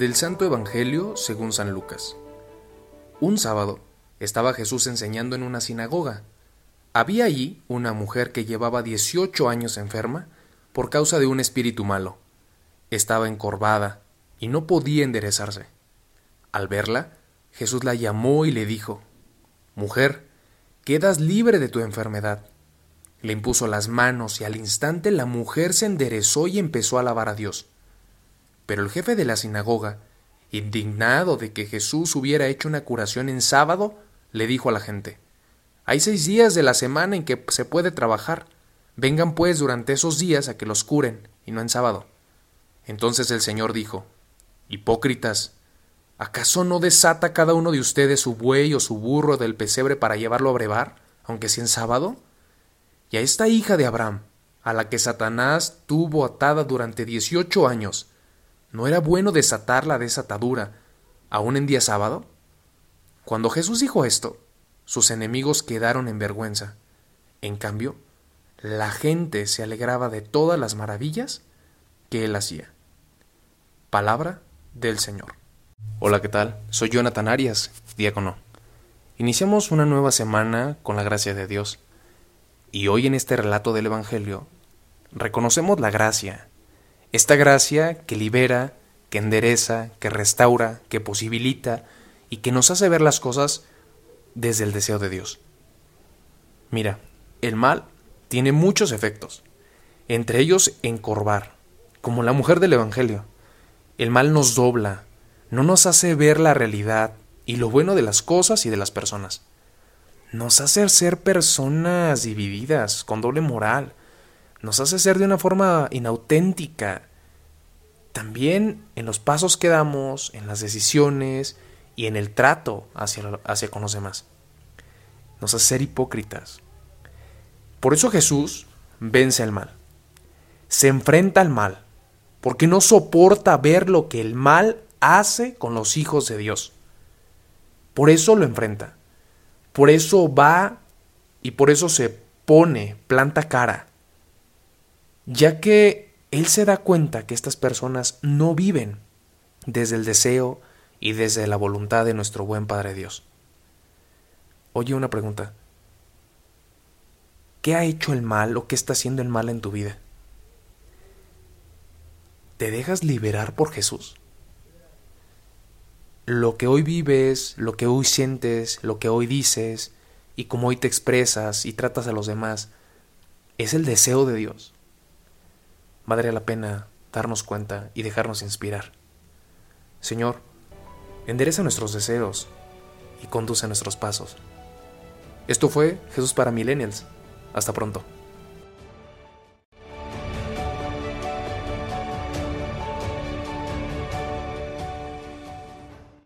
Del Santo Evangelio según San Lucas. Un sábado estaba Jesús enseñando en una sinagoga. Había allí una mujer que llevaba 18 años enferma por causa de un espíritu malo. Estaba encorvada y no podía enderezarse. Al verla, Jesús la llamó y le dijo, Mujer, quedas libre de tu enfermedad. Le impuso las manos y al instante la mujer se enderezó y empezó a alabar a Dios. Pero el jefe de la sinagoga, indignado de que Jesús hubiera hecho una curación en sábado, le dijo a la gente, Hay seis días de la semana en que se puede trabajar. Vengan pues durante esos días a que los curen, y no en sábado. Entonces el Señor dijo, Hipócritas, ¿acaso no desata cada uno de ustedes su buey o su burro del pesebre para llevarlo a brevar, aunque sea en sábado? Y a esta hija de Abraham, a la que Satanás tuvo atada durante dieciocho años, ¿No era bueno desatar la desatadura aún en día sábado? Cuando Jesús dijo esto, sus enemigos quedaron en vergüenza. En cambio, la gente se alegraba de todas las maravillas que él hacía. Palabra del Señor. Hola, ¿qué tal? Soy Jonathan Arias, diácono. Iniciamos una nueva semana con la gracia de Dios. Y hoy en este relato del Evangelio reconocemos la gracia esta gracia que libera, que endereza, que restaura, que posibilita y que nos hace ver las cosas desde el deseo de Dios. Mira, el mal tiene muchos efectos, entre ellos encorvar, como la mujer del Evangelio. El mal nos dobla, no nos hace ver la realidad y lo bueno de las cosas y de las personas. Nos hace ser personas divididas, con doble moral, nos hace ser de una forma inauténtica. También en los pasos que damos, en las decisiones y en el trato hacia, hacia con los demás. Nos hace ser hipócritas. Por eso Jesús vence al mal. Se enfrenta al mal, porque no soporta ver lo que el mal hace con los hijos de Dios. Por eso lo enfrenta. Por eso va y por eso se pone, planta cara ya que él se da cuenta que estas personas no viven desde el deseo y desde la voluntad de nuestro buen Padre Dios. Oye una pregunta. ¿Qué ha hecho el mal o qué está haciendo el mal en tu vida? ¿Te dejas liberar por Jesús? Lo que hoy vives, lo que hoy sientes, lo que hoy dices y cómo hoy te expresas y tratas a los demás, es el deseo de Dios valdría la pena darnos cuenta y dejarnos inspirar. Señor, endereza nuestros deseos y conduce nuestros pasos. Esto fue Jesús para Millennials. Hasta pronto.